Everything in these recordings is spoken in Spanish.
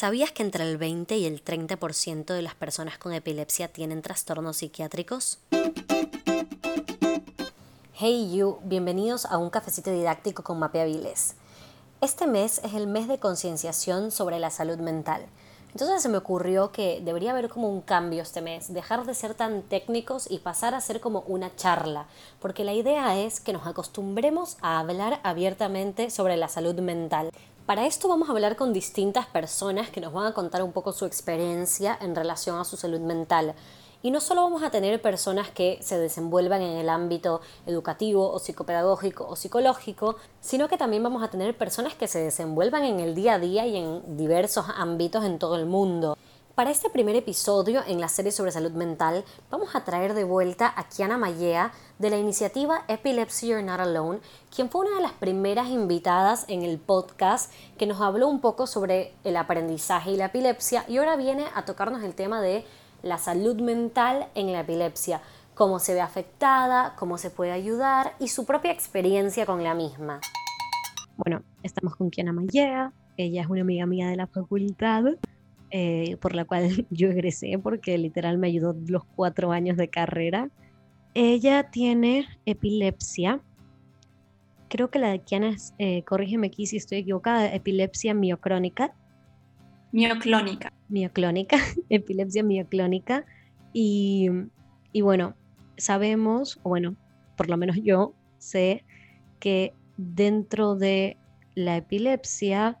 ¿Sabías que entre el 20 y el 30% de las personas con epilepsia tienen trastornos psiquiátricos? Hey you, bienvenidos a un cafecito didáctico con Mapeabiles. Este mes es el mes de concienciación sobre la salud mental. Entonces se me ocurrió que debería haber como un cambio este mes, dejar de ser tan técnicos y pasar a ser como una charla, porque la idea es que nos acostumbremos a hablar abiertamente sobre la salud mental. Para esto vamos a hablar con distintas personas que nos van a contar un poco su experiencia en relación a su salud mental. Y no solo vamos a tener personas que se desenvuelvan en el ámbito educativo o psicopedagógico o psicológico, sino que también vamos a tener personas que se desenvuelvan en el día a día y en diversos ámbitos en todo el mundo. Para este primer episodio en la serie sobre salud mental, vamos a traer de vuelta a Kiana Mayea de la iniciativa Epilepsy You're Not Alone, quien fue una de las primeras invitadas en el podcast que nos habló un poco sobre el aprendizaje y la epilepsia y ahora viene a tocarnos el tema de la salud mental en la epilepsia, cómo se ve afectada, cómo se puede ayudar y su propia experiencia con la misma. Bueno, estamos con Kiana Mayea, ella es una amiga mía de la facultad eh, por la cual yo egresé porque literal me ayudó los cuatro años de carrera. Ella tiene epilepsia. Creo que la de Kiana es, eh, corrígeme aquí si estoy equivocada, epilepsia miocrónica. Mioclónica. Mioclónica, epilepsia mioclónica. Y, y bueno, sabemos, o bueno, por lo menos yo sé que dentro de la epilepsia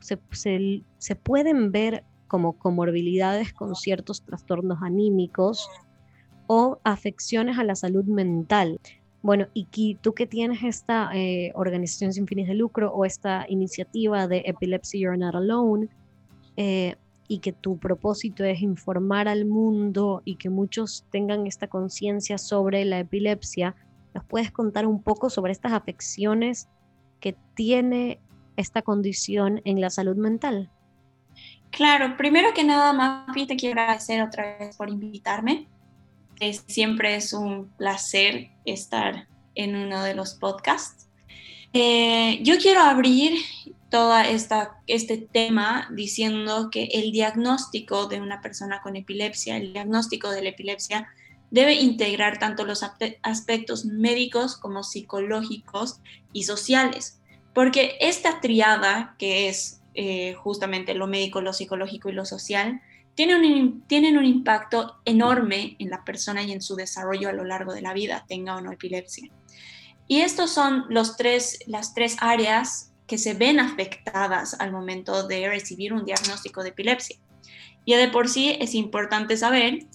se, se, se, pueden ver como comorbilidades con ciertos trastornos anímicos o afecciones a la salud mental. Bueno, y tú que tienes esta eh, organización sin fines de lucro o esta iniciativa de Epilepsy You're Not Alone, eh, y que tu propósito es informar al mundo y que muchos tengan esta conciencia sobre la epilepsia, ¿nos puedes contar un poco sobre estas afecciones que tiene esta condición en la salud mental? Claro, primero que nada, Mafi, te quiero agradecer otra vez por invitarme. siempre es un placer estar en uno de los podcasts. Eh, yo quiero abrir todo este tema diciendo que el diagnóstico de una persona con epilepsia, el diagnóstico de la epilepsia, debe integrar tanto los aspectos médicos como psicológicos y sociales, porque esta triada que es eh, justamente lo médico, lo psicológico y lo social, tienen un, tienen un impacto enorme en la persona y en su desarrollo a lo largo de la vida, tenga o no epilepsia. Y estos son los tres, las tres áreas que se ven afectadas al momento de recibir un diagnóstico de epilepsia. Y de por sí es importante saber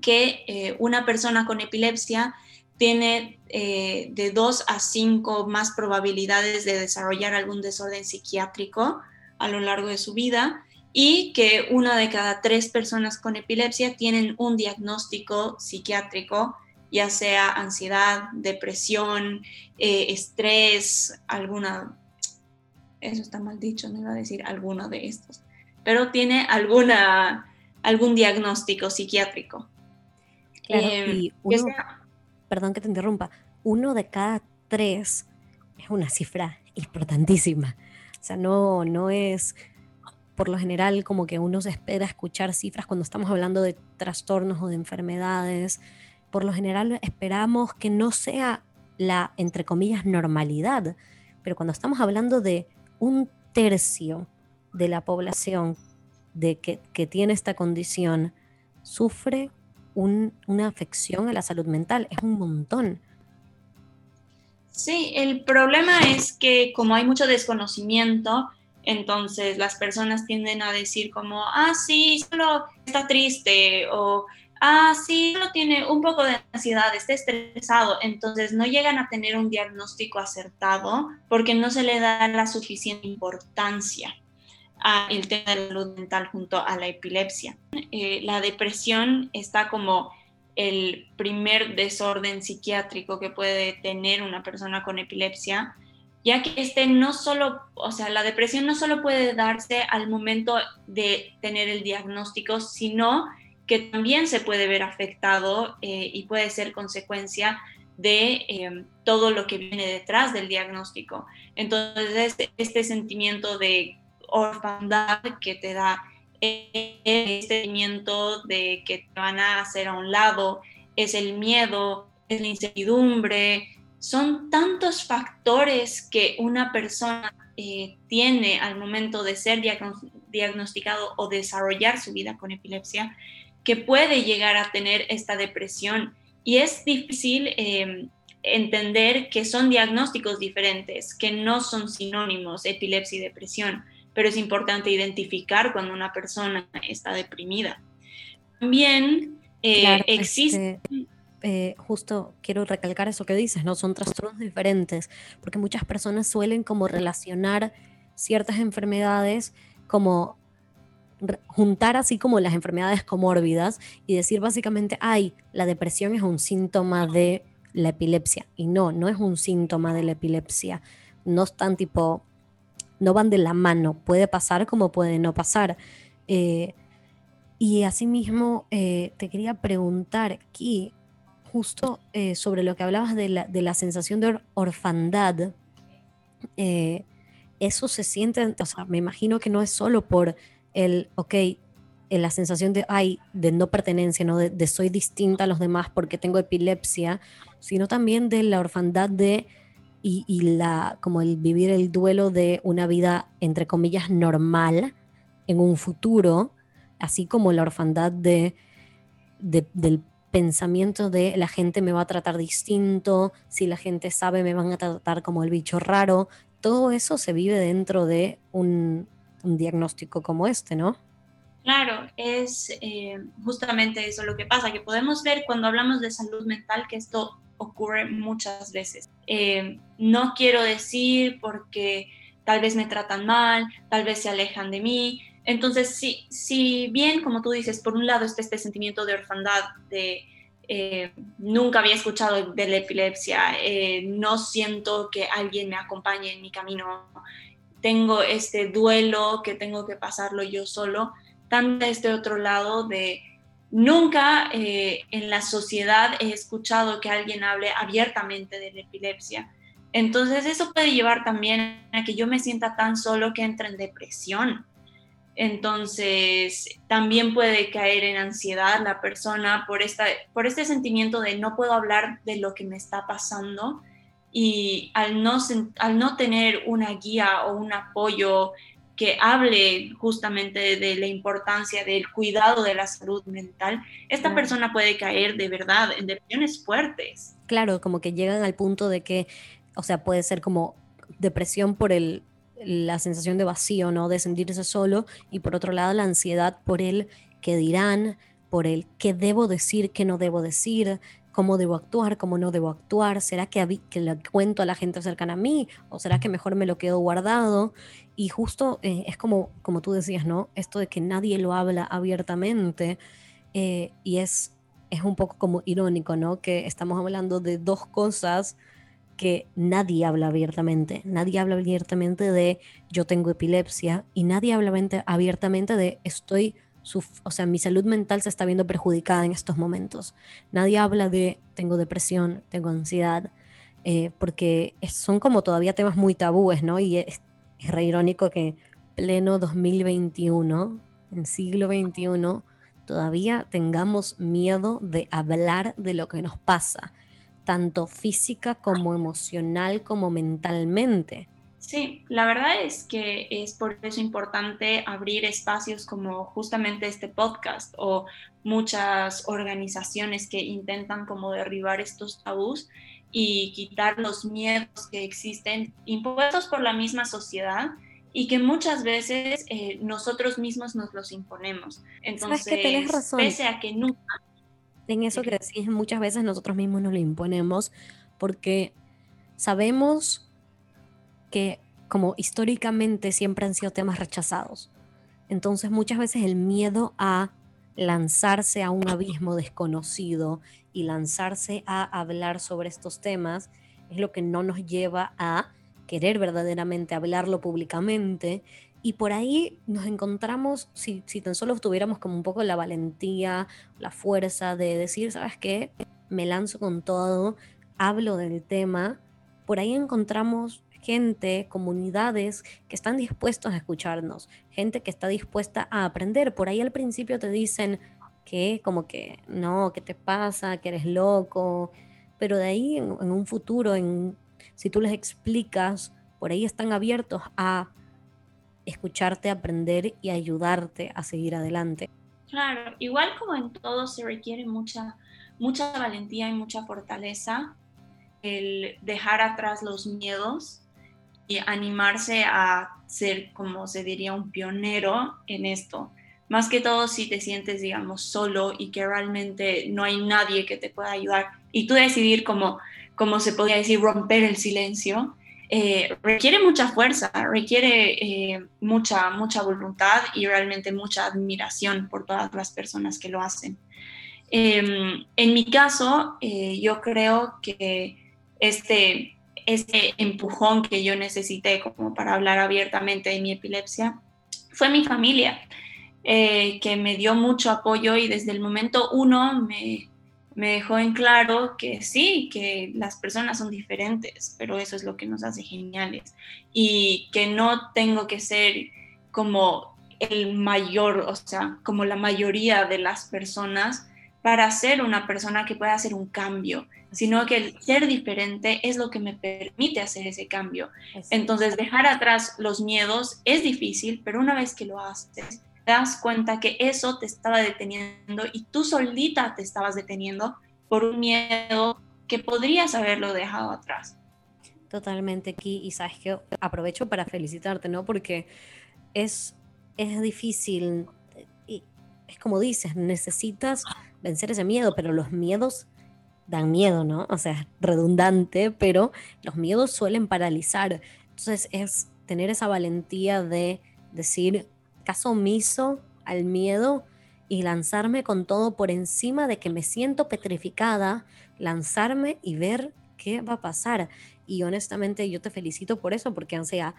que eh, una persona con epilepsia tiene eh, de 2 a 5 más probabilidades de desarrollar algún desorden psiquiátrico a lo largo de su vida y que una de cada tres personas con epilepsia tienen un diagnóstico psiquiátrico, ya sea ansiedad, depresión, eh, estrés, alguna, eso está mal dicho, no iba a decir alguno de estos, pero tiene alguna, algún diagnóstico psiquiátrico. Em, perdón que te interrumpa, uno de cada tres es una cifra importantísima. O sea, no, no es por lo general como que uno se espera escuchar cifras cuando estamos hablando de trastornos o de enfermedades. Por lo general esperamos que no sea la, entre comillas, normalidad. Pero cuando estamos hablando de un tercio de la población de que, que tiene esta condición, sufre una afección a la salud mental, es un montón. Sí, el problema es que como hay mucho desconocimiento, entonces las personas tienden a decir como, ah, sí, solo está triste o, ah, sí, solo tiene un poco de ansiedad, está estresado. Entonces no llegan a tener un diagnóstico acertado porque no se le da la suficiente importancia al tema de la salud mental junto a la epilepsia. Eh, la depresión está como el primer desorden psiquiátrico que puede tener una persona con epilepsia, ya que este no solo, o sea, la depresión no solo puede darse al momento de tener el diagnóstico, sino que también se puede ver afectado eh, y puede ser consecuencia de em, todo lo que viene detrás del diagnóstico. Entonces, este, este sentimiento de orfandad que te da el sentimiento de que te van a hacer a un lado, es el miedo, es la incertidumbre, son tantos factores que una persona eh, tiene al momento de ser diagnosticado o desarrollar su vida con epilepsia, que puede llegar a tener esta depresión. Y es difícil em, entender que son diagnósticos diferentes, que no son sinónimos, epilepsia y depresión, pero es importante identificar cuando una persona está deprimida. También eh, existe... Este, eh, justo quiero recalcar eso que dices, ¿no? Son trastornos diferentes, porque muchas personas suelen como relacionar ciertas enfermedades como juntar así como las enfermedades comórbidas y decir básicamente, ay, la depresión es un síntoma de la epilepsia. Y no, no es un síntoma de la epilepsia. No están tipo, no van de la mano. Puede pasar como puede no pasar. Eh, y asimismo, eh, te quería preguntar aquí, justo eh, sobre lo que hablabas de la, de la sensación de orfandad. eso se siente, o sea, me imagino que no es solo por el, ok, la sensación de, ay, de no pertenencia, ¿no? De, soy distinta a los demás porque tengo epilepsia, sino también de la orfandad de, y, la, como el vivir el duelo de una vida, entre comillas, normal en un futuro, así como la orfandad de, del pensamiento de la gente me va a tratar distinto, si la gente sabe me van a tratar como el bicho raro, todo eso se vive dentro de un, un diagnóstico como este, ¿no? Claro, es eh, justamente eso lo que pasa, que podemos ver cuando hablamos de salud mental que esto ocurre muchas veces. Eh, no quiero decir porque tal vez me tratan mal, tal vez se alejan de mí. Entonces, si, si bien, como tú dices, por un lado está este sentimiento de orfandad, de eh, nunca había escuchado de la epilepsia, no siento que alguien me acompañe en mi camino, tengo este duelo que tengo que pasarlo yo solo, también este otro lado de nunca eh, en la sociedad he escuchado que alguien hable abiertamente de la epilepsia. Entonces eso puede llevar también a que yo me sienta tan solo que entre en depresión. Entonces también puede caer en ansiedad la persona por, esta, por este sentimiento de no puedo hablar de lo que me está pasando y al no, al no tener una guía o un apoyo que hable justamente de la importancia del cuidado de la salud mental, esta persona puede caer de verdad en depresiones fuertes. Claro, como que llegan al punto de que, o sea, puede ser como depresión por el, la sensación de vacío, ¿no? De sentirse solo y por otro lado la ansiedad por el que dirán, por el qué debo decir, qué no debo decir, cómo debo actuar, cómo no debo actuar, será que, que le cuento a la gente cercana a mí o será que mejor me lo quedo guardado. Y justo eh, es como, como tú decías, ¿no? Esto de que nadie lo habla abiertamente eh, y es, es un poco como irónico, ¿no? Que estamos hablando de dos cosas que nadie habla abiertamente. Nadie habla abiertamente de yo tengo epilepsia y nadie habla abiertamente de estoy o sea, mi salud mental se está viendo perjudicada en estos momentos. Nadie habla de tengo depresión, tengo ansiedad, eh, porque son como todavía temas muy tabúes, ¿no? Y es, re irónico que pleno 2021, en siglo XXI, todavía tengamos miedo de hablar de lo que nos pasa, tanto física como emocional como mentalmente. Sí, la verdad es que es por eso importante abrir espacios como justamente este podcast o muchas organizaciones que intentan como derribar estos tabús y quitar los miedos que existen impuestos por la misma sociedad y que muchas veces eh, nosotros mismos nos los imponemos. Entonces, que razón. pese a que nunca... En eso que decís, muchas veces nosotros mismos nos lo imponemos porque sabemos que como históricamente siempre han sido temas rechazados. Entonces muchas veces el miedo a lanzarse a un abismo desconocido y lanzarse a hablar sobre estos temas es lo que no nos lleva a querer verdaderamente hablarlo públicamente. Y por ahí nos encontramos, si, si tan solo tuviéramos como un poco la valentía, la fuerza de decir, ¿sabes qué? Me lanzo con todo, hablo del tema, por ahí encontramos gente, comunidades que están dispuestos a escucharnos, gente que está dispuesta a aprender. Por ahí al principio te dicen que como que no, ¿qué te pasa? Que eres loco. Pero de ahí en, un futuro, en, si tú les explicas, por ahí están abiertos a escucharte, aprender y ayudarte a seguir adelante. Claro, igual como en todo se requiere mucha, mucha valentía y mucha fortaleza el dejar atrás los miedos y animarse a ser, como se diría, un pionero en esto. Más que todo si te sientes, digamos, solo y que realmente no hay nadie que te pueda ayudar y tú decidir como, como se podría decir, romper el silencio, eh, requiere mucha fuerza, requiere eh, mucha, mucha voluntad y realmente mucha admiración por todas las personas que lo hacen. Em, en mi caso, eh, yo creo que este, este empujón que yo necesité como para hablar abiertamente de mi epilepsia fue mi familia, que me dio mucho apoyo y desde el momento uno me, me dejó en claro que sí, que las personas son diferentes, pero eso es lo que nos hace geniales y que no tengo que ser como el mayor, o sea, como la mayoría de las personas para ser una persona que pueda hacer un cambio, sino que el ser diferente es lo que me permite hacer ese cambio. Entonces, dejar atrás los miedos es difícil, pero una vez que lo haces, te das cuenta que eso te estaba deteniendo y tú solita te estabas deteniendo por un miedo que podrías haberlo dejado atrás. Totalmente aquí y sabes que aprovecho para felicitarte, ¿no? Porque es, es difícil es como dices, necesitas vencer ese miedo, pero los miedos dan miedo, ¿no? O sea, es redundante, pero los miedos suelen paralizar. Entonces es tener esa valentía de decir, caso omiso al miedo y lanzarme con todo por encima de que me siento petrificada, lanzarme y ver qué va a pasar. Y honestamente yo te felicito por eso, porque o sea,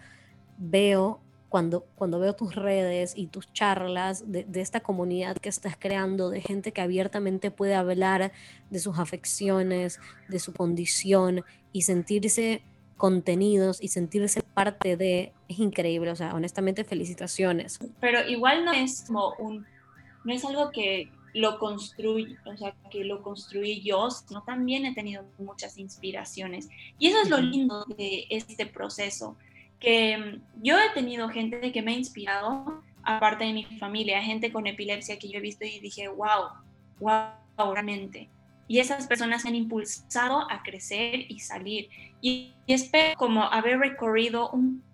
veo cuando, cuando veo tus redes y tus charlas de, de, esta comunidad que estás creando, de gente que abiertamente puede hablar de sus afecciones, de su condición y sentirse contenidos y sentirse parte de, es increíble, o sea, honestamente felicitaciones. Pero igual no es como un, no es algo que lo construí, o sea, que lo construí yo, sino también he tenido muchas inspiraciones. Y eso es lo lindo de este proceso, que yo he tenido gente que me ha inspirado, aparte de mi familia, gente con epilepsia que yo he visto y dije, wow, wow, realmente y esas personas han impulsado a crecer y salir. Y, espero como haber recorrido,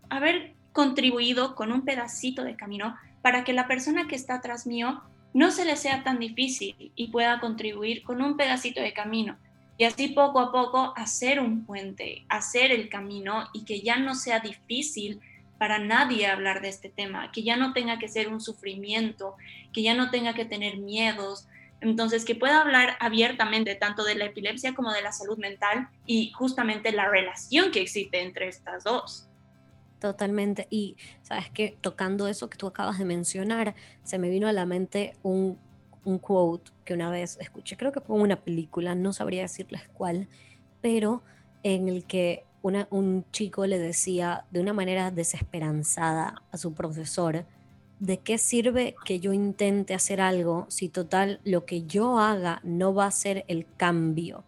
haber contribuido con un pedacito de camino para que la persona que está atrás mío no se le sea tan difícil y pueda contribuir con un pedacito de camino. Y así poco a poco hacer un puente, hacer el camino y que ya no sea difícil para nadie hablar de este tema, que ya no tenga que ser un sufrimiento, que ya no tenga que tener miedos, entonces, que pueda hablar abiertamente tanto de la epilepsia como de la salud mental y justamente la relación que existe entre estas dos. Totalmente. Y sabes que tocando eso que tú acabas de mencionar, se me vino a la mente un, un quote que una vez escuché, creo que fue una película, no sabría decirles cuál, pero en el que una, un chico le decía de una manera desesperanzada a su profesor, ¿de qué sirve que yo intente hacer algo si total lo que yo haga no va a ser el cambio?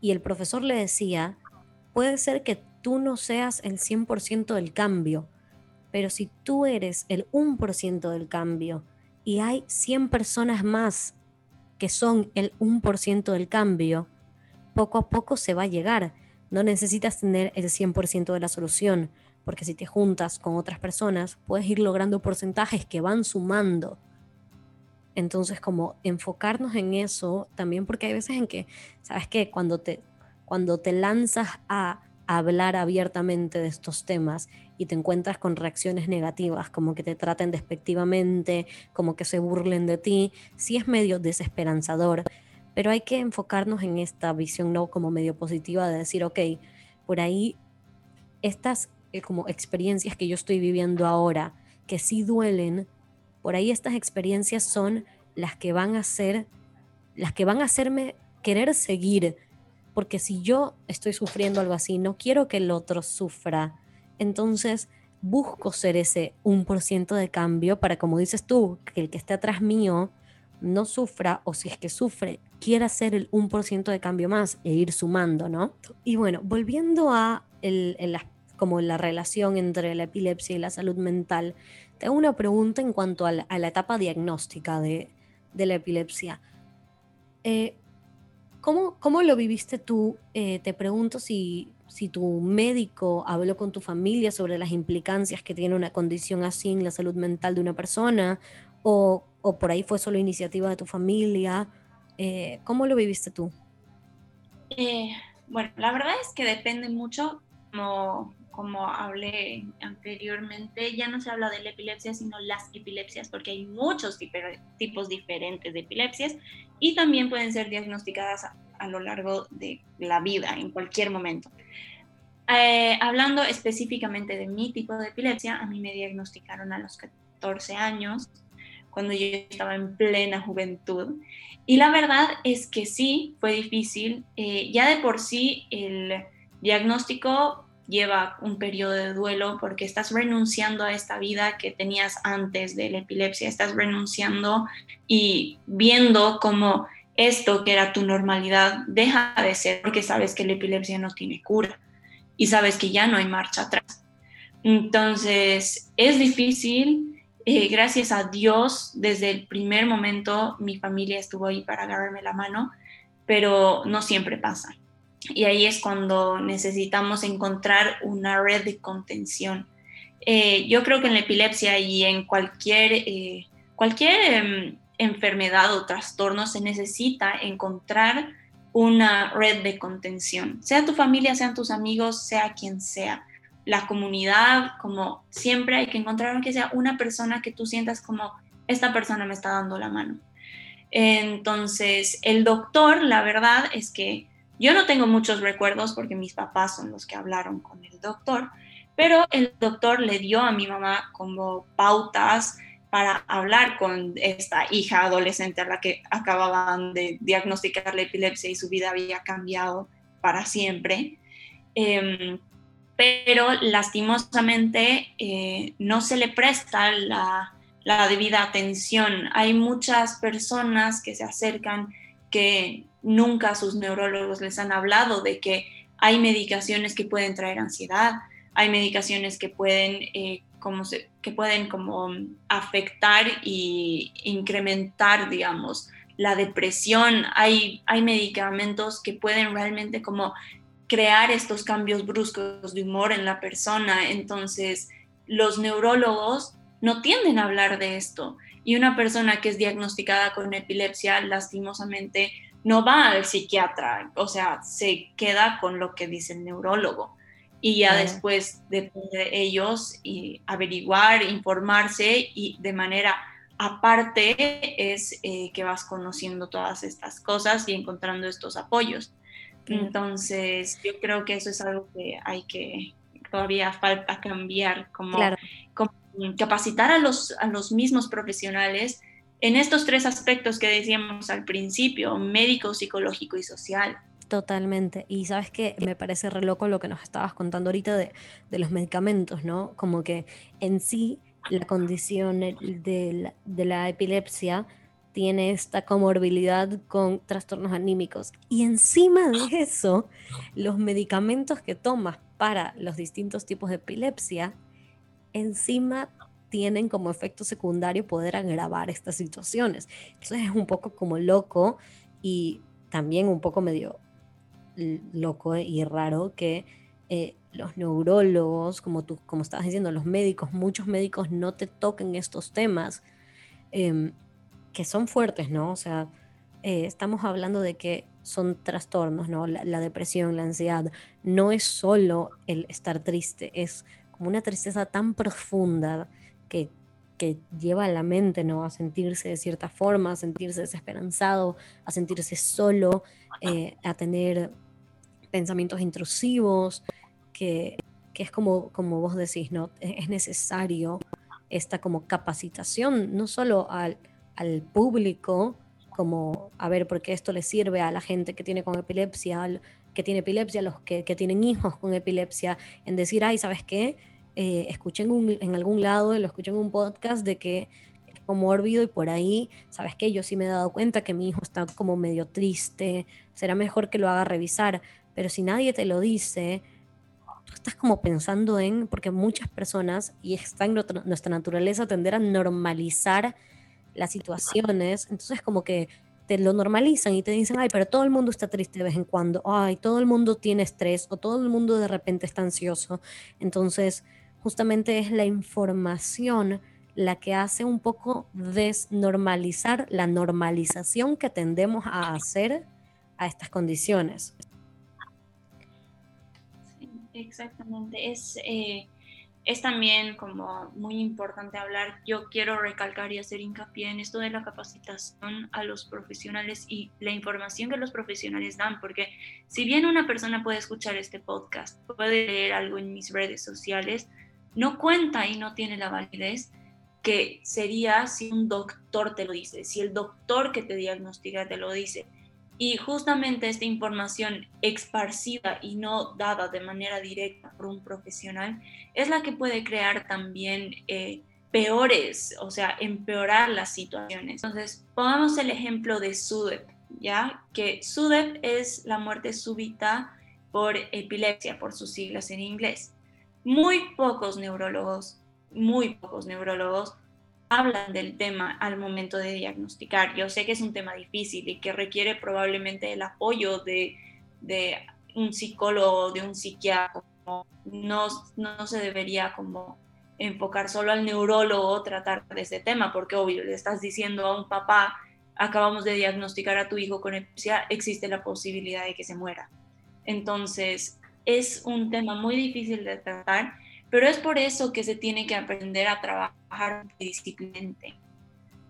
Y el profesor le decía, puede ser que tú no seas el 100% del cambio, pero si tú eres el 1% del cambio y hay 100 personas más que son el 1% del cambio, poco a poco se va a llegar. No necesitas tener el 100% de la solución, porque si te juntas con otras personas, puedes ir logrando porcentajes que van sumando. Entonces, como enfocarnos en eso también, porque hay veces en que, ¿sabes qué? Cuando te, cuando te lanzas a hablar abiertamente de estos temas y te encuentras con reacciones negativas, como que te traten despectivamente, como que se burlen de ti, sí es medio desesperanzador, pero hay que enfocarnos en esta visión no como medio positiva de decir, ok, por ahí estas eh, como experiencias que yo estoy viviendo ahora, que sí duelen, por ahí estas experiencias son las que van a ser, las que van a hacerme querer seguir, porque si yo estoy sufriendo algo así, no quiero que el otro sufra. Entonces, busco ser ese 1% de cambio para, como dices tú, que el que esté atrás mío no sufra o si es que sufre, quiera ser el 1% de cambio más e ir sumando, ¿no? Y bueno, volviendo a como la relación entre la epilepsia y la salud mental, tengo una pregunta en cuanto a la, etapa diagnóstica de, la epilepsia. Eh, ¿cómo, lo viviste tú? Eh, te pregunto si, si tu médico habló con tu familia sobre las implicancias que tiene una condición así en la salud mental de una persona, o, por ahí fue solo iniciativa de tu familia. Eh, ¿Cómo lo viviste tú? bueno, la verdad es que depende mucho, como como hablé anteriormente, ya no se habla de la epilepsia, sino las epilepsias, porque hay muchos tipos diferentes de epilepsias y también pueden ser diagnosticadas a, lo largo de la vida, en cualquier momento. Eh, hablando específicamente de mi tipo de epilepsia, a mí me diagnosticaron a los 14 años, cuando yo estaba en plena juventud. Y la verdad es que sí, fue difícil. Eh, ya de por sí el diagnóstico lleva un periodo de duelo porque estás renunciando a esta vida que tenías antes de la epilepsia, estás renunciando y viendo cómo esto que era tu normalidad deja de ser porque sabes que la epilepsia no tiene cura y sabes que ya no hay marcha atrás. Entonces, es difícil. Eh, gracias a Dios, desde el primer momento mi familia estuvo ahí para agarrarme la mano, pero no siempre pasa. Y ahí es cuando necesitamos encontrar una red de contención. Eh, yo creo que en la epilepsia y en cualquier, eh, cualquier em, enfermedad o trastorno se necesita encontrar una red de contención, sea tu familia, sean tus amigos, sea quien sea, la comunidad, como siempre hay que encontrar que sea una persona que tú sientas como esta persona me está dando la mano. Entonces, el doctor, la verdad es que yo no tengo muchos recuerdos porque mis papás son los que hablaron con el doctor, pero el doctor le dio a mi mamá como pautas para hablar con esta hija adolescente a la que acababan de diagnosticar la epilepsia y su vida había cambiado para siempre. Em, pero lastimosamente eh, no se le presta la, debida atención. Hay muchas personas que se acercan que nunca sus neurólogos les han hablado de que hay medicaciones que pueden traer ansiedad, hay medicaciones que pueden, eh, como que pueden como afectar y incrementar, digamos, la depresión, hay, hay medicamentos que pueden realmente como crear estos cambios bruscos de humor en la persona. Entonces, los neurólogos no tienden a hablar de esto. Y una persona que es diagnosticada con epilepsia, lastimosamente, no va al psiquiatra, o sea, se queda con lo que dice el neurólogo. Y ya después depende de ellos y averiguar, informarse y de manera aparte es eh, que vas conociendo todas estas cosas y encontrando estos apoyos. Entonces, yo creo que eso es algo que hay que, todavía falta cambiar, como, como capacitar a los, a los mismos profesionales en estos tres aspectos que decíamos al principio, médico, psicológico y social. Totalmente. Y sabes que me parece re loco lo que nos estabas contando ahorita de, los medicamentos, ¿no? Como que en sí la condición de la, epilepsia tiene esta comorbilidad con trastornos anímicos. Y encima de eso, los medicamentos que tomas para los distintos tipos de epilepsia, encima tienen como efecto secundario poder agravar estas situaciones. Entonces es un poco como loco y también un poco medio loco y raro que eh, los neurólogos, como tú como estabas diciendo, los médicos, muchos médicos no te toquen estos temas em, que son fuertes, ¿no? O sea, eh, estamos hablando de que son trastornos, ¿no? la, depresión, la ansiedad, no es solo el estar triste, es como una tristeza tan profunda que, lleva a la mente ¿no? a sentirse de cierta forma, a sentirse desesperanzado, a sentirse solo, eh, a tener pensamientos intrusivos, que, es como, como vos decís, ¿no? E-, es necesario esta como capacitación, no solo al, público, como a ver por qué esto le sirve a la gente que tiene con epilepsia, que tiene epilepsia, los que, tienen hijos con epilepsia, en decir, ay, ¿sabes qué? Eh, escuché en, algún lado, lo escuché en un podcast de que es comórbido y por ahí, ¿sabes qué? Yo sí me he dado cuenta que mi hijo está como medio triste, será mejor que lo haga revisar, pero si nadie te lo dice, tú estás como pensando en, porque muchas personas, y está en nuestra naturaleza, tender a normalizar las situaciones, entonces como que te lo normalizan y te dicen, ay, pero todo el mundo está triste de vez en cuando, ay, todo el mundo tiene estrés o todo el mundo de repente está ansioso. Entonces, justamente es la información la que hace un poco desnormalizar la normalización que tendemos a hacer a estas condiciones. Exactamente. Es, eh, es también como muy importante hablar, yo quiero recalcar y hacer hincapié en esto de la capacitación a los profesionales y la información que los profesionales dan, porque si bien una persona puede escuchar este podcast, puede leer algo en mis redes sociales, no cuenta y no tiene la validez que sería si un doctor te lo dice, si el doctor que te diagnostica te lo dice. Y justamente esta información esparcida y no dada de manera directa por un profesional es la que puede crear también eh, peores, o sea, empeorar las situaciones. Entonces, pongamos el ejemplo de SUDEP, ¿ya? Que SUDEP es la muerte súbita por epilepsia, por sus siglas en inglés. Muy pocos neurólogos, muy pocos neurólogos hablan del tema al momento de diagnosticar. Yo sé que es un tema difícil y que requiere probablemente el apoyo de, un psicólogo, de un psiquiatra. No, no se debería como enfocar solo al neurólogo tratar de ese tema, porque obvio, le estás diciendo a un papá, acabamos de diagnosticar a tu hijo con epilepsia, existe la posibilidad de que se muera. Entonces, es un tema muy difícil de tratar pero es por eso que se tiene que aprender a trabajar disciplinamente,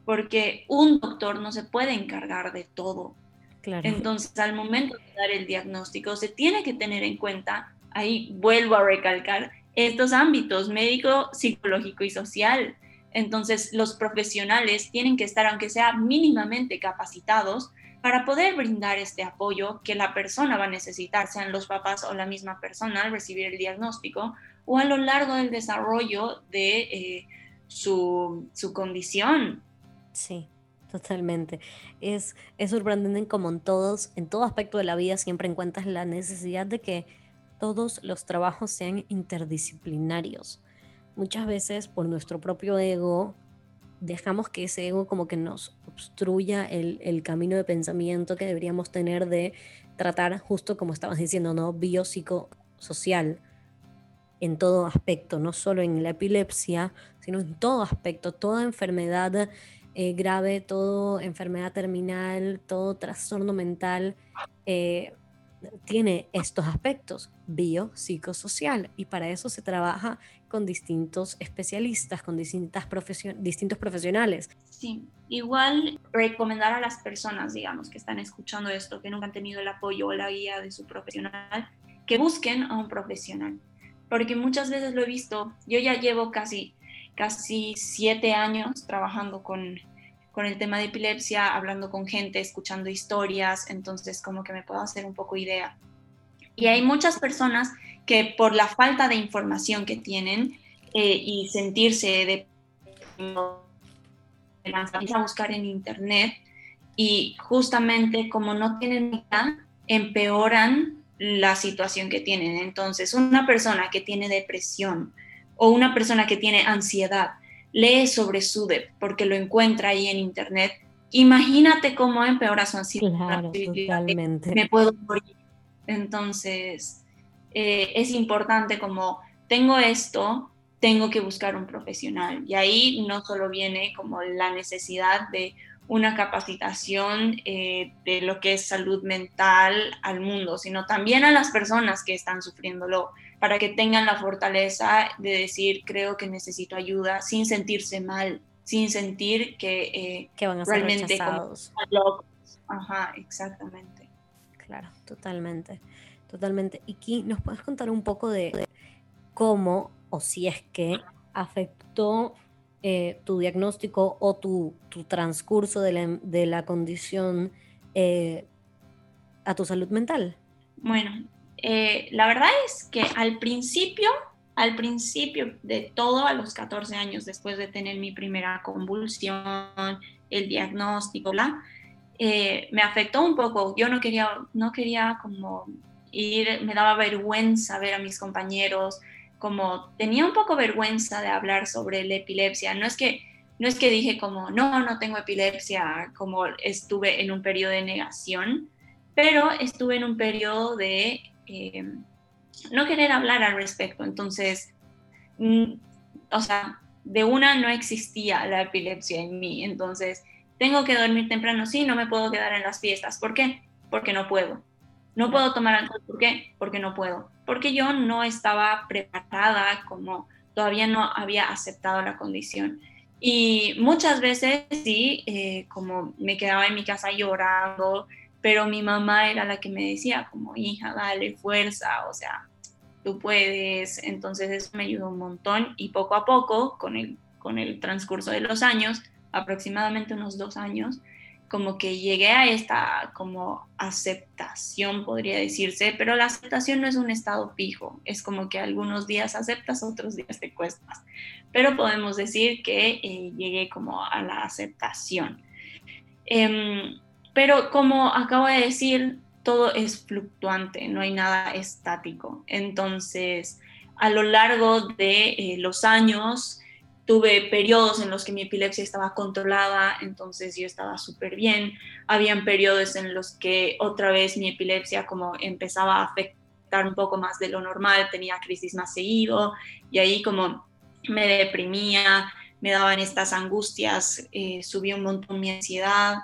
porque un doctor no se puede encargar de todo. Entonces, al momento de dar el diagnóstico, se tiene que tener en cuenta, ahí vuelvo a recalcar, estos ámbitos médico, psicológico y social. Entonces, los profesionales tienen que estar, aunque sea mínimamente capacitados, para poder brindar este apoyo que la persona va a necesitar, sean los papás o la misma persona al recibir el diagnóstico, o a lo largo del desarrollo de eh, su, condición. Sí, totalmente. Es, es sorprendente como en todos, en todo aspecto de la vida siempre encuentras la necesidad de que todos los trabajos sean interdisciplinarios. Muchas veces por nuestro propio ego dejamos que ese ego como que nos obstruya el, el, camino de pensamiento que deberíamos tener de tratar justo como estabas diciendo, ¿no? Biopsicosocial en todo aspecto, no solo en la epilepsia, sino en todo aspecto, toda enfermedad eh, grave, toda enfermedad terminal, todo trastorno mental. Eh, tiene estos aspectos biopsicosocial y para eso se trabaja con distintos especialistas, con distintas distintos profesionales. Sí, igual recomendar a las personas, digamos, que están escuchando esto, que nunca han tenido el apoyo o la guía de su profesional, que busquen a un profesional porque muchas veces lo he visto, yo ya llevo casi, casi siete años trabajando con, con el tema de epilepsia, hablando con gente, escuchando historias, entonces como que me puedo hacer un poco idea. Y hay muchas personas que por la falta de información que tienen eh, y sentirse de a buscar en internet y justamente como no tienen nada, empeoran la situación que tienen. Entonces, una persona que tiene depresión o una persona que tiene ansiedad lee sobre SUDEP porque lo encuentra ahí en internet, imagínate cómo empeora su ansiedad. totalmente. Me puedo morir. Entonces, eh, es importante como tengo esto, tengo que buscar un profesional. Y ahí no solo viene como la necesidad de una capacitación eh, de lo que es salud mental al mundo, sino también a las personas que están sufriéndolo, para que tengan la fortaleza de decir, creo que necesito ayuda, sin sentirse mal, sin sentir que, eh, van a ser realmente Ajá, exactamente. Claro, totalmente, totalmente. Y aquí nos puedes contar un poco de cómo, o si es que afectó eh, tu diagnóstico o tu, transcurso de la, condición eh, a tu salud mental? Bueno, eh, la verdad es que al principio, al principio de todo, a los 14 años después de tener mi primera convulsión, el diagnóstico, bla, me afectó un poco. Yo no quería, no quería como ir, me daba vergüenza ver a mis compañeros, como tenía un poco vergüenza de hablar sobre la epilepsia. No es que, no es que dije como, no, no tengo epilepsia, como estuve en un periodo de negación, pero estuve en un periodo de eh, no querer hablar al respecto. Entonces, mm, o sea, de una no existía la epilepsia en mí. Entonces, tengo que dormir temprano, sí, no me puedo quedar en las fiestas. ¿Por qué? Porque no puedo. No puedo tomar alcohol. ¿Por qué? Porque no puedo. Porque yo no estaba preparada, como todavía no había aceptado la condición. Y muchas veces sí, eh, como me quedaba en mi casa llorando, pero mi mamá era la que me decía como, hija, dale fuerza, o sea, tú puedes, entonces eso me ayudó un montón y poco a poco, con el, con el transcurso de los años, aproximadamente unos dos años, como que llegué a esta como aceptación, podría decirse, pero la aceptación no es un estado fijo, es como que algunos días aceptas, otros días te cuestas, pero podemos decir que eh, llegué como a la aceptación. Eh, pero como acabo de decir, todo es fluctuante, no hay nada estático. Entonces, a lo largo de eh, los años, tuve periodos en los que mi epilepsia estaba controlada, entonces yo estaba súper bien. Habían periodos en los que otra vez mi epilepsia como empezaba a afectar un poco más de lo normal, tenía crisis más seguido y ahí como me deprimía, me daban estas angustias, eh, subió un montón mi ansiedad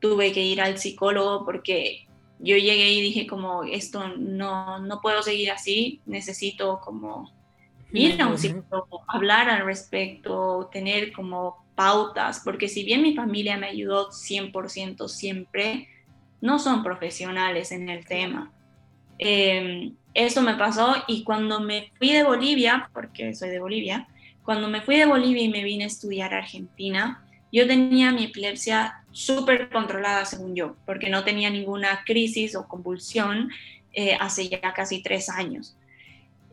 tuve que ir al psicólogo porque yo llegué y dije como esto no, no puedo seguir así, necesito como ir a un psicólogo, hablar al respecto, tener como pautas, porque si bien mi familia me ayudó 100% siempre, no son profesionales en el tema. Eh, eso me pasó y cuando me fui de Bolivia, porque soy de Bolivia, cuando me fui de Bolivia y me vine a estudiar a Argentina, yo tenía mi epilepsia súper controlada, según yo, porque no tenía ninguna crisis o convulsión eh, hace ya casi tres años.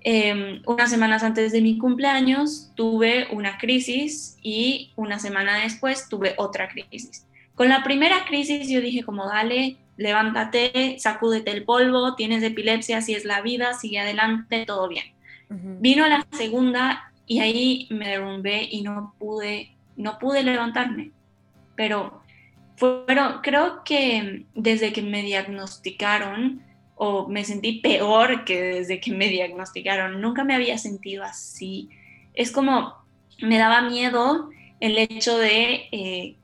Em, unas semanas antes de mi cumpleaños tuve una crisis y una semana después tuve otra crisis. Con la primera crisis yo dije como dale, levántate, sacúdete el polvo, tienes epilepsia, si es la vida, sigue adelante, todo bien. Vino la segunda y ahí me derrumbé y no pude no pude levantarme, pero fueron, creo que desde que me diagnosticaron, o me sentí peor que desde que me diagnosticaron, nunca me había sentido así. Es como, me daba miedo el hecho de eh,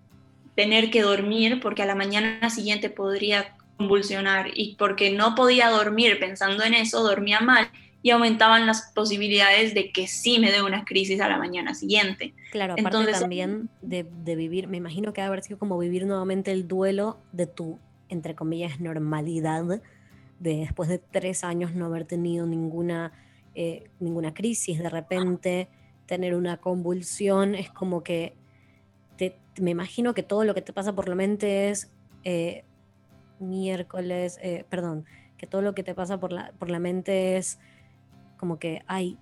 tener que dormir porque a la mañana siguiente podría convulsionar y porque no podía dormir pensando en eso, dormía mal y aumentaban las posibilidades de que sí me dé una crisis a la mañana siguiente. Claro, aparte Entonces, también de, vivir, me imagino que ha haber sido como vivir nuevamente el duelo de tu, entre comillas, normalidad, de después de tres años no haber tenido ninguna, eh, ninguna crisis, de repente tener una convulsión, es como que me imagino que todo lo que te pasa por la mente es eh, miércoles, eh, perdón, que todo lo que te pasa por la, por la mente es como que, ay,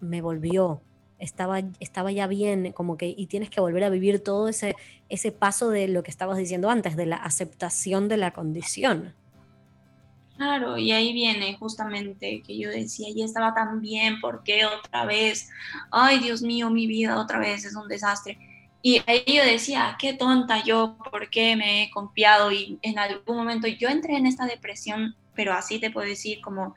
me volvió, estaba, estaba ya bien, como que, y tienes que volver a vivir todo ese, ese paso de lo que estabas diciendo antes, de la aceptación de la condición. Claro, y ahí viene justamente que yo decía, ya estaba tan bien, ¿por qué otra vez? Ay, Dios mío, mi vida otra vez es un desastre. Y ahí yo decía, qué tonta yo, ¿por qué me he confiado? Y en algún momento yo entré en esta depresión, pero así te puedo decir, como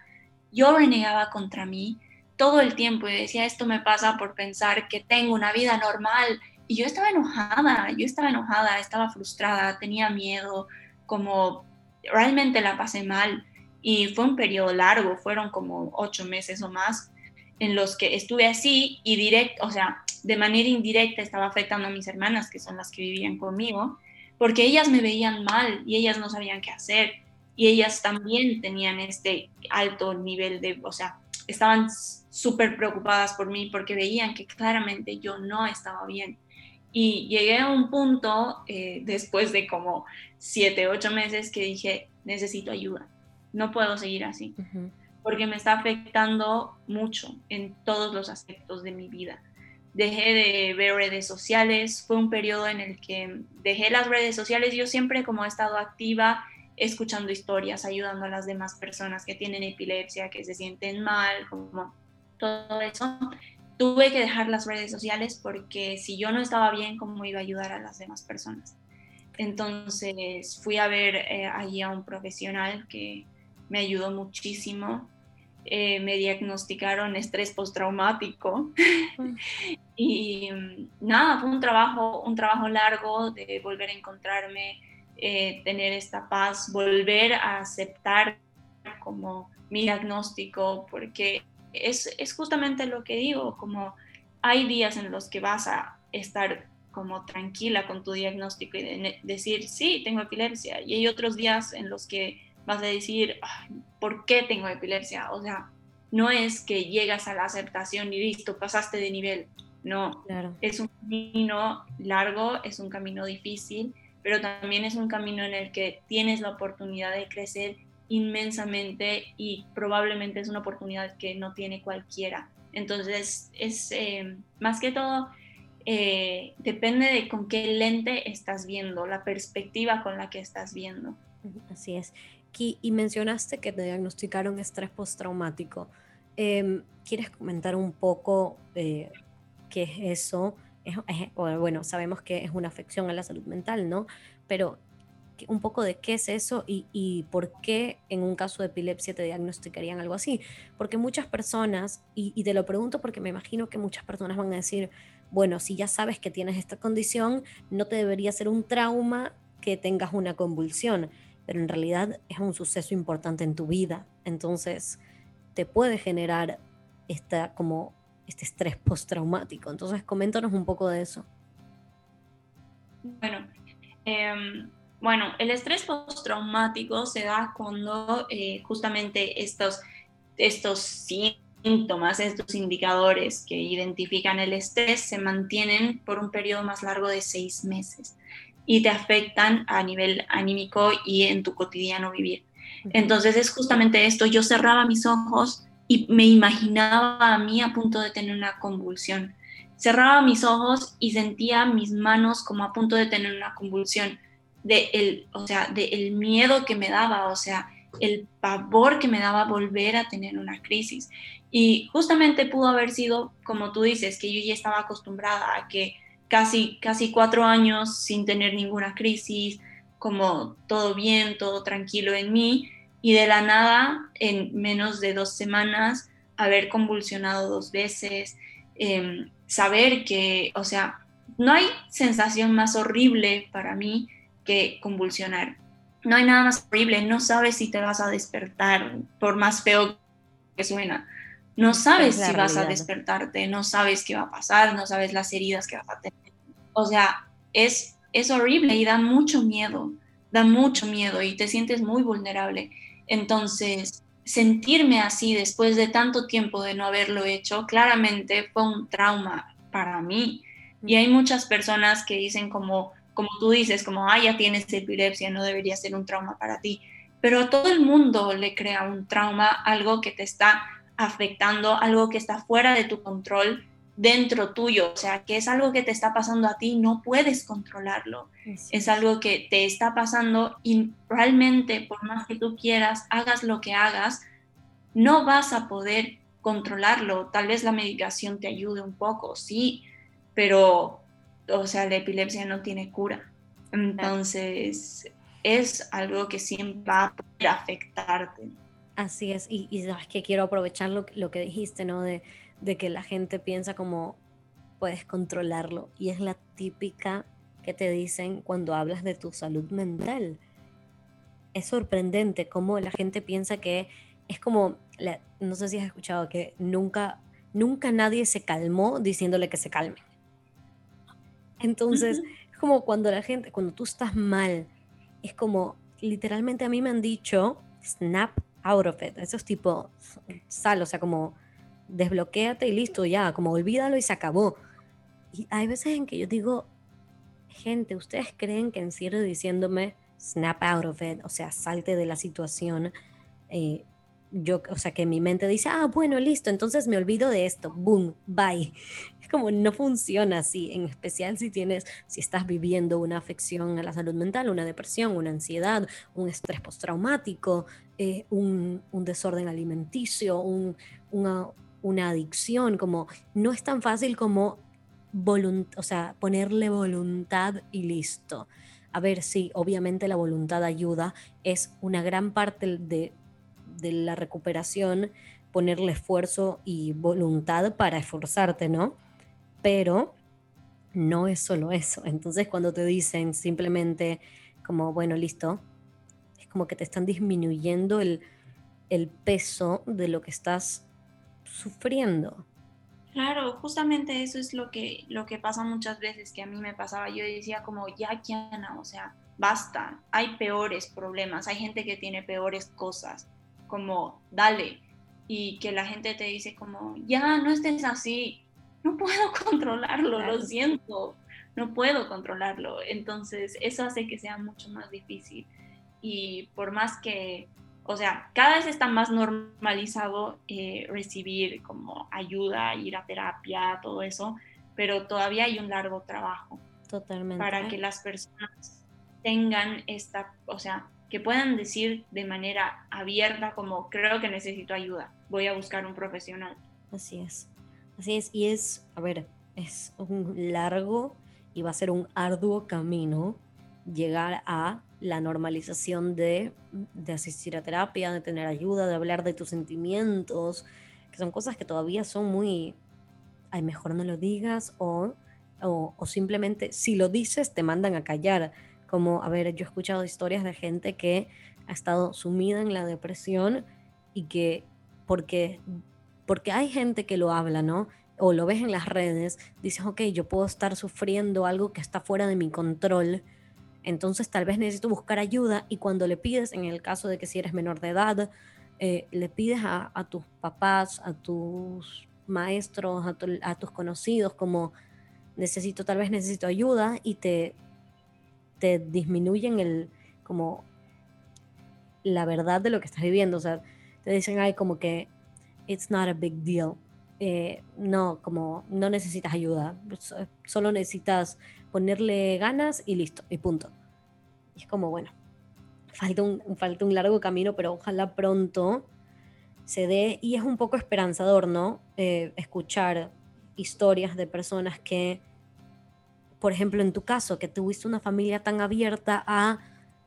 yo renegaba contra mí todo el tiempo y decía, esto me pasa por pensar que tengo una vida normal. Y yo estaba enojada, yo estaba enojada, estaba frustrada, tenía miedo, como realmente la pasé mal. Y fue un periodo largo, fueron como ocho meses o más en los que estuve así y directo, o sea, de manera indirecta estaba afectando a mis hermanas, que son las que vivían conmigo, porque ellas me veían mal y ellas no sabían qué hacer y ellas también tenían este alto nivel de, o sea, estaban súper preocupadas por mí porque veían que claramente yo no estaba bien. Y llegué a un punto, eh, después de como siete, ocho meses, que dije, necesito ayuda. No puedo seguir así, porque me está afectando mucho en todos los aspectos de mi vida. Dejé de ver redes sociales, fue un periodo en el que dejé las redes sociales, yo siempre como he estado activa, escuchando historias, ayudando a las demás personas que tienen epilepsia, que se sienten mal, como todo eso. Tuve que dejar las redes sociales porque si yo no estaba bien, ¿cómo iba a ayudar a las demás personas? Entonces fui a ver eh, allí a un profesional que me ayudó muchísimo. Eh, me diagnosticaron estrés postraumático y nada, fue un trabajo, un trabajo largo de volver a encontrarme, eh, tener esta paz, volver a aceptar como mi diagnóstico, porque es, es justamente lo que digo, como hay días en los que vas a estar como tranquila con tu diagnóstico y decir, sí, tengo epilepsia. Y hay otros días en los que vas a decir, ¿por qué tengo epilepsia? O sea, no es que llegas a la aceptación y listo, pasaste de nivel. No, es un camino largo, es un camino difícil, pero también es un camino en el que tienes la oportunidad de crecer inmensamente y probablemente es una oportunidad que no tiene cualquiera. Entonces, es eh, más que todo eh, depende de con qué lente estás viendo, la perspectiva con la que estás viendo. Así es. Y mencionaste que te diagnosticaron estrés postraumático. Em, ¿Quieres comentar un poco eh, qué es eso? bueno, sabemos que es una afección a la salud mental, ¿no? Pero un poco de qué es eso y, por qué en un caso de epilepsia te diagnosticarían algo así. Porque muchas personas, y, y, te lo pregunto porque me imagino que muchas personas van a decir, bueno, si ya sabes que tienes esta condición, no te debería ser un trauma que tengas una convulsión, pero en realidad es un suceso importante en tu vida, entonces te puede generar esta, como este estrés postraumático. Entonces, coméntanos un poco de eso. Bueno, em, bueno, el estrés postraumático se da cuando eh, justamente estos, estos síntomas, estos indicadores que identifican el estrés se mantienen por un periodo más largo de seis meses y te afectan a nivel anímico y en tu cotidiano vivir. Entonces es justamente esto, yo cerraba mis ojos y me imaginaba a mí a punto de tener una convulsión. Cerraba mis ojos y sentía mis manos como a punto de tener una convulsión, de el, o sea, de el miedo que me daba, o sea, el pavor que me daba volver a tener una crisis. Y justamente pudo haber sido, como tú dices, que yo ya estaba acostumbrada a que casi, casi cuatro años sin tener ninguna crisis, como todo bien, todo tranquilo en mí, y de la nada, en menos de dos semanas, haber convulsionado dos veces, em, saber que, o sea, no hay sensación más horrible para mí que convulsionar no hay nada más horrible, no sabes si te vas a despertar, por más feo que suena. No sabes si vas a despertarte, no sabes qué va a pasar, no sabes las heridas que vas a tener. O sea, es, es horrible y da mucho miedo, da mucho miedo y te sientes muy vulnerable. Entonces, sentirme así después de tanto tiempo de no haberlo hecho, claramente fue un trauma para mí. Y hay muchas personas que dicen como, como tú dices, como, ah, ya tienes epilepsia, no debería ser un trauma para ti. Pero a todo el mundo le crea un trauma, algo que te está afectando, algo que está fuera de tu control, dentro tuyo, o sea, que es algo que te está pasando a ti, no puedes controlarlo. Es algo que te está pasando y realmente, por más que tú quieras, hagas lo que hagas, no vas a poder controlarlo. Tal vez la medicación te ayude un poco, sí, pero o sea, la epilepsia no tiene cura. Entonces, es algo que siempre va a poder afectarte. Así es, y, y sabes que quiero aprovechar lo, que dijiste, ¿no? De, de que la gente piensa como puedes controlarlo. Y es la típica que te dicen cuando hablas de tu salud mental. Es sorprendente cómo la gente piensa que es como, no sé si has escuchado que nunca, nunca nadie se calmó diciéndole que se calme. Entonces, es como cuando la gente, cuando tú estás mal, es como, literalmente a mí me han dicho, snap it. Eso es tipo, sal, o sea, como desbloquéate y listo, ya, como olvídalo y se acabó. Y hay veces en que yo digo, gente, ¿ustedes creen que en serio diciéndome snap out of it, o sea, salte de la situación, eh, yo, o sea, que mi mente dice, ah, bueno, listo, entonces me olvido de esto, boom, bye. Como no funciona así, en especial si tienes, si estás viviendo una afección a la salud mental, una depresión, una ansiedad, un estrés postraumático, eh, un, un, desorden alimenticio, un, una, una adicción, como no es tan fácil como o sea, ponerle voluntad y listo. A ver, sí, obviamente la voluntad ayuda, es una gran parte de, de la recuperación ponerle esfuerzo y voluntad para esforzarte, ¿no? Pero no es solo eso. Entonces cuando te dicen simplemente como, bueno, listo, es como que te están disminuyendo el, el peso de lo que estás sufriendo. Claro, justamente eso es lo que, lo que pasa muchas veces, que a mí me pasaba. Yo decía como, ya, Kiana, o sea, basta, hay peores problemas, hay gente que tiene peores cosas, como, dale. Y que la gente te dice como, ya, no estés así, no puedo controlarlo, lo siento, no puedo controlarlo. Entonces, eso hace que sea mucho más difícil. Y por más que o sea, cada vez está más normalizado eh, recibir como ayuda, ir a terapia, todo eso, pero todavía hay un largo trabajo. Totalmente. Para que las personas tengan esta, o sea, que puedan decir de manera abierta como creo que necesito ayuda, voy a buscar un profesional. Así es, así es, y es, a ver, es un largo y va a ser un arduo camino llegar a la normalización de, asistir a terapia, de tener ayuda, de hablar de tus sentimientos, que son cosas que todavía son muy, ay, mejor no lo digas, o, o, o simplemente si lo dices te mandan a callar. Como, a ver, yo he escuchado historias de gente que ha estado sumida en la depresión y que porque, porque hay gente que lo habla, ¿no? O lo ves en las redes, dices, ok, yo puedo estar sufriendo algo que está fuera de mi control, entonces tal vez necesito buscar ayuda y cuando le pides, en el caso de que si eres menor de edad, eh, le pides a, tus papás, a tus maestros, a, tus conocidos, como necesito, tal vez necesito ayuda y te, te disminuyen el, como la verdad de lo que estás viviendo. O sea, te dicen, ay, como que it's not a big deal. Eh, no, como no necesitas ayuda, solo necesitas ponerle ganas y listo, y punto. Y es como, bueno, falta un, falta un largo camino, pero ojalá pronto se dé, y es un poco esperanzador, ¿no? Eh, escuchar historias de personas que, por ejemplo, en tu caso, que tuviste una familia tan abierta a,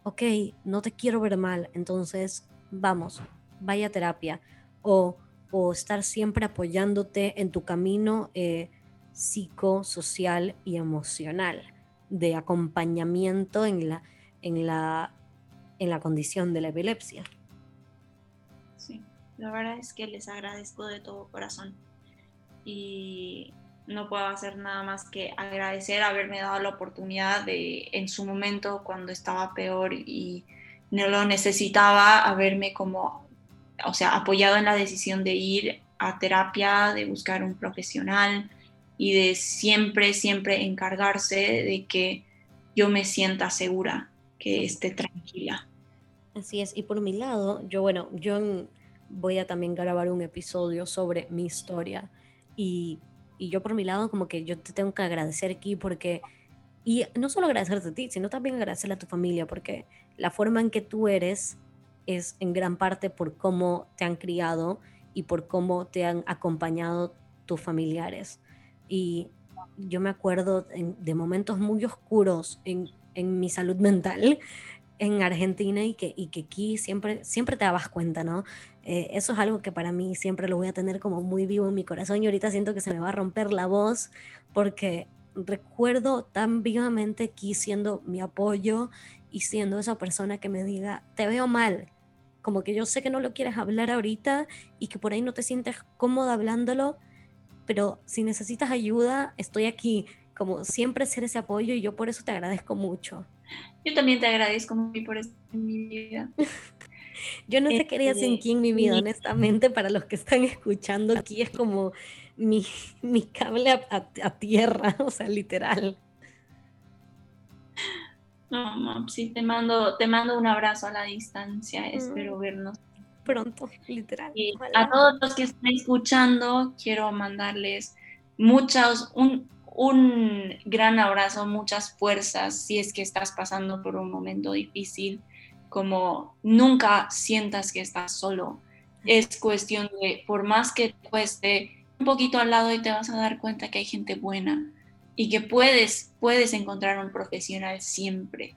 ok, no te quiero ver mal, entonces vamos, vaya a terapia, o, o estar siempre apoyándote en tu camino. Eh, psicosocial y emocional, de acompañamiento en la, en la, en la condición de la epilepsia. Sí, la verdad es que les agradezco de todo corazón y no puedo hacer nada más que agradecer haberme dado la oportunidad de en su momento cuando estaba peor y no lo necesitaba, haberme como, o sea, apoyado en la decisión de ir a terapia, de buscar un profesional, y de siempre, siempre encargarse de que yo me sienta segura, que esté tranquila. Así es, y por mi lado, yo bueno, yo voy a también grabar un episodio sobre mi historia. Y, y yo por mi lado como que yo te tengo que agradecer aquí porque, y no solo agradecerte a ti, sino también agradecerle a tu familia porque la forma en que tú eres es en gran parte por cómo te han criado y por cómo te han acompañado tus familiares. Y yo me acuerdo de momentos muy oscuros en, en, mi salud mental en Argentina y que, y que aquí siempre, siempre te dabas cuenta, ¿no? Eh, eso es algo que para mí siempre lo voy a tener como muy vivo en mi corazón y ahorita siento que se me va a romper la voz porque recuerdo tan vivamente aquí siendo mi apoyo y siendo esa persona que me diga, te veo mal, como que yo sé que no lo quieres hablar ahorita y que por ahí no te sientes cómoda hablándolo, pero si necesitas ayuda, estoy aquí, como siempre ser ese apoyo y yo por eso te agradezco mucho. Yo también te agradezco mucho por eso en mi vida. yo no sé qué haría sin ti en mi vida, honestamente, para los que están escuchando aquí es como mi, mi cable a, tierra, o sea, literal. No, sí, te mando, te mando un abrazo a la distancia, espero vernos pronto, literal. Y a todos los que están escuchando, quiero mandarles muchos, un, un gran abrazo, muchas fuerzas si es que estás pasando por un momento difícil, como nunca sientas que estás solo. Es cuestión de, por más que cueste un poquito al lado y te vas a dar cuenta que hay gente buena y que puedes, puedes encontrar un profesional siempre.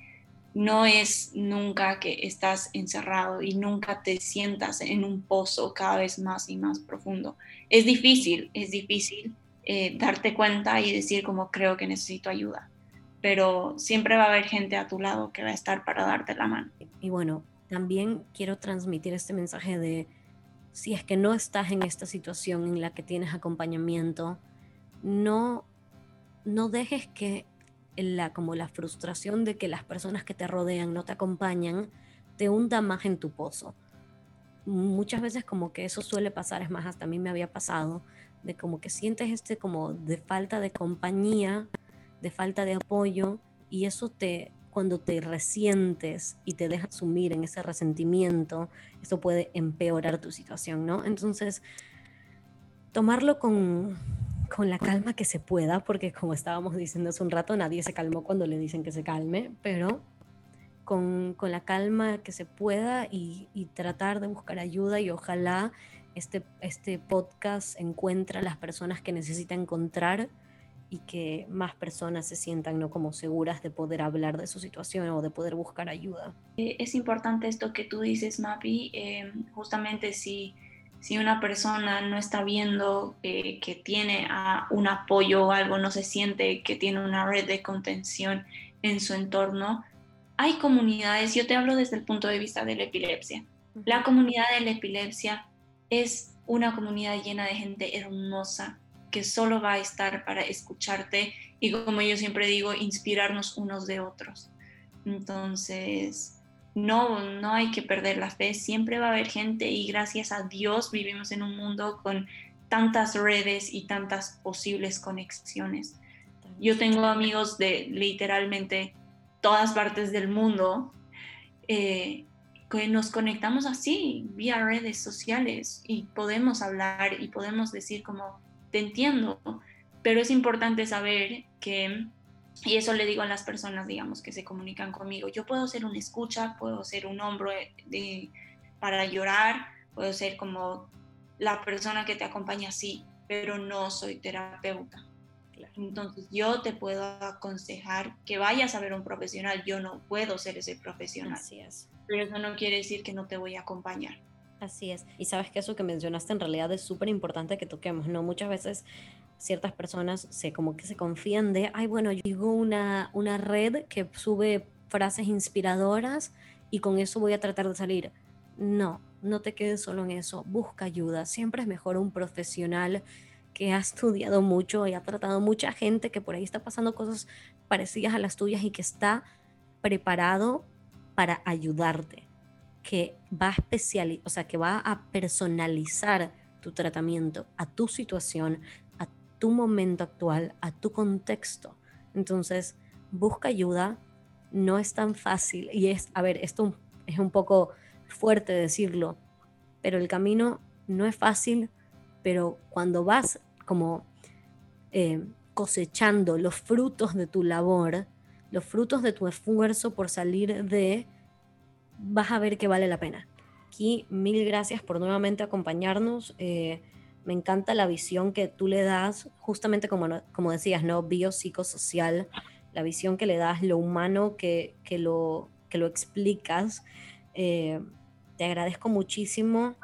No es nunca que estás encerrado y nunca te sientas en un pozo cada vez más y más profundo. Es difícil, es difícil, eh, darte cuenta y decir como creo que necesito ayuda. Pero siempre va a haber gente a tu lado que va a estar para darte la mano. Y bueno, también quiero transmitir este mensaje de si es que no estás en esta situación en la que tienes acompañamiento, no, no dejes que la, como la frustración de que las personas que te rodean no te acompañan te hunda más en tu pozo. Muchas veces como que eso suele pasar, es más, hasta a mí me había pasado, de como que sientes este como de falta de compañía, de falta de apoyo y eso te cuando te resientes y te dejas sumir en ese resentimiento, eso puede empeorar tu situación, ¿no? Entonces, tomarlo con, con la calma que se pueda, porque como estábamos diciendo hace un rato, nadie se calmó cuando le dicen que se calme, pero con, con la calma que se pueda y, y, tratar de buscar ayuda y ojalá este, este podcast encuentra a las personas que necesita encontrar y que más personas se sientan no como seguras de poder hablar de su situación o de poder buscar ayuda. Eh, es importante esto que tú dices, Mapi, eh, justamente si, si una persona no está viendo eh, que tiene a un apoyo o algo, no se siente que tiene una red de contención en su entorno, hay comunidades, yo te hablo desde el punto de vista de la epilepsia. La comunidad de la epilepsia es una comunidad llena de gente hermosa que solo va a estar para escucharte y como yo siempre digo, inspirarnos unos de otros. Entonces, no, no hay que perder la fe, siempre va a haber gente y gracias a Dios vivimos en un mundo con tantas redes y tantas posibles conexiones. Yo tengo amigos de literalmente todas partes del mundo eh, que nos conectamos así, vía redes sociales, y podemos hablar y podemos decir como, te entiendo, pero es importante saber que, y eso le digo a las personas, digamos, que se comunican conmigo, yo puedo ser una escucha, puedo ser un hombro de, para llorar, puedo ser como la persona que te acompaña, sí, pero no soy terapeuta. Entonces yo te puedo aconsejar que vayas a ver un profesional, yo no puedo ser ese profesional. Así es. Pero eso no quiere decir que no te voy a acompañar. Así es. Y sabes que eso que mencionaste en realidad es súper importante que toquemos, ¿no? Muchas veces ciertas personas se como que se confían de, ay, bueno, yo digo una, una red que sube frases inspiradoras y con eso voy a tratar de salir. No, no te quedes solo en eso, busca ayuda. Siempre es mejor un profesional que ha estudiado mucho y ha tratado mucha gente que por ahí está pasando cosas parecidas a las tuyas y que está preparado para ayudarte, que va a o sea, que va a personalizar tu tratamiento a tu situación, a tu momento actual, a tu contexto. Entonces, busca ayuda, no es tan fácil y es, a ver, esto es un poco fuerte decirlo, pero el camino no es fácil, pero cuando vas como eh, cosechando los frutos de tu labor, los frutos de tu esfuerzo por salir de, vas a ver que vale la pena. Aquí, mil gracias por nuevamente acompañarnos. Eh, me encanta la visión que tú le das, justamente como, como decías, ¿no? Biopsicosocial, la visión que le das, lo humano que, que, lo, que lo explicas. Eh, te agradezco muchísimo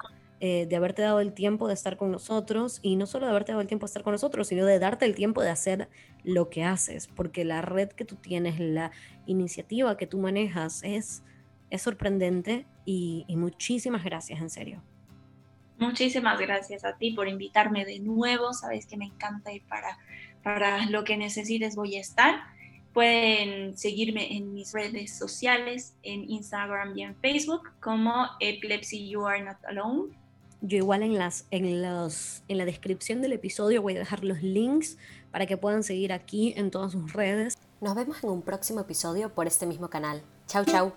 eh, de haberte dado el tiempo de estar con nosotros y no solo de haberte dado el tiempo de estar con nosotros, sino de darte el tiempo de hacer lo que haces, porque la red que tú tienes, la iniciativa que tú manejas es, es sorprendente y, muchísimas gracias, en serio. Muchísimas gracias a ti por invitarme de nuevo, sabes que me encanta y para, para lo que necesites voy a estar. Pueden seguirme en mis redes sociales, en Instagram y en Facebook como Epilepsy You Are Not Alone. Yo igual en, las, en, los, en la descripción del episodio voy a dejar los links para que puedan seguir aquí en todas sus redes. Nos vemos en un próximo episodio por este mismo canal. Ciao ciao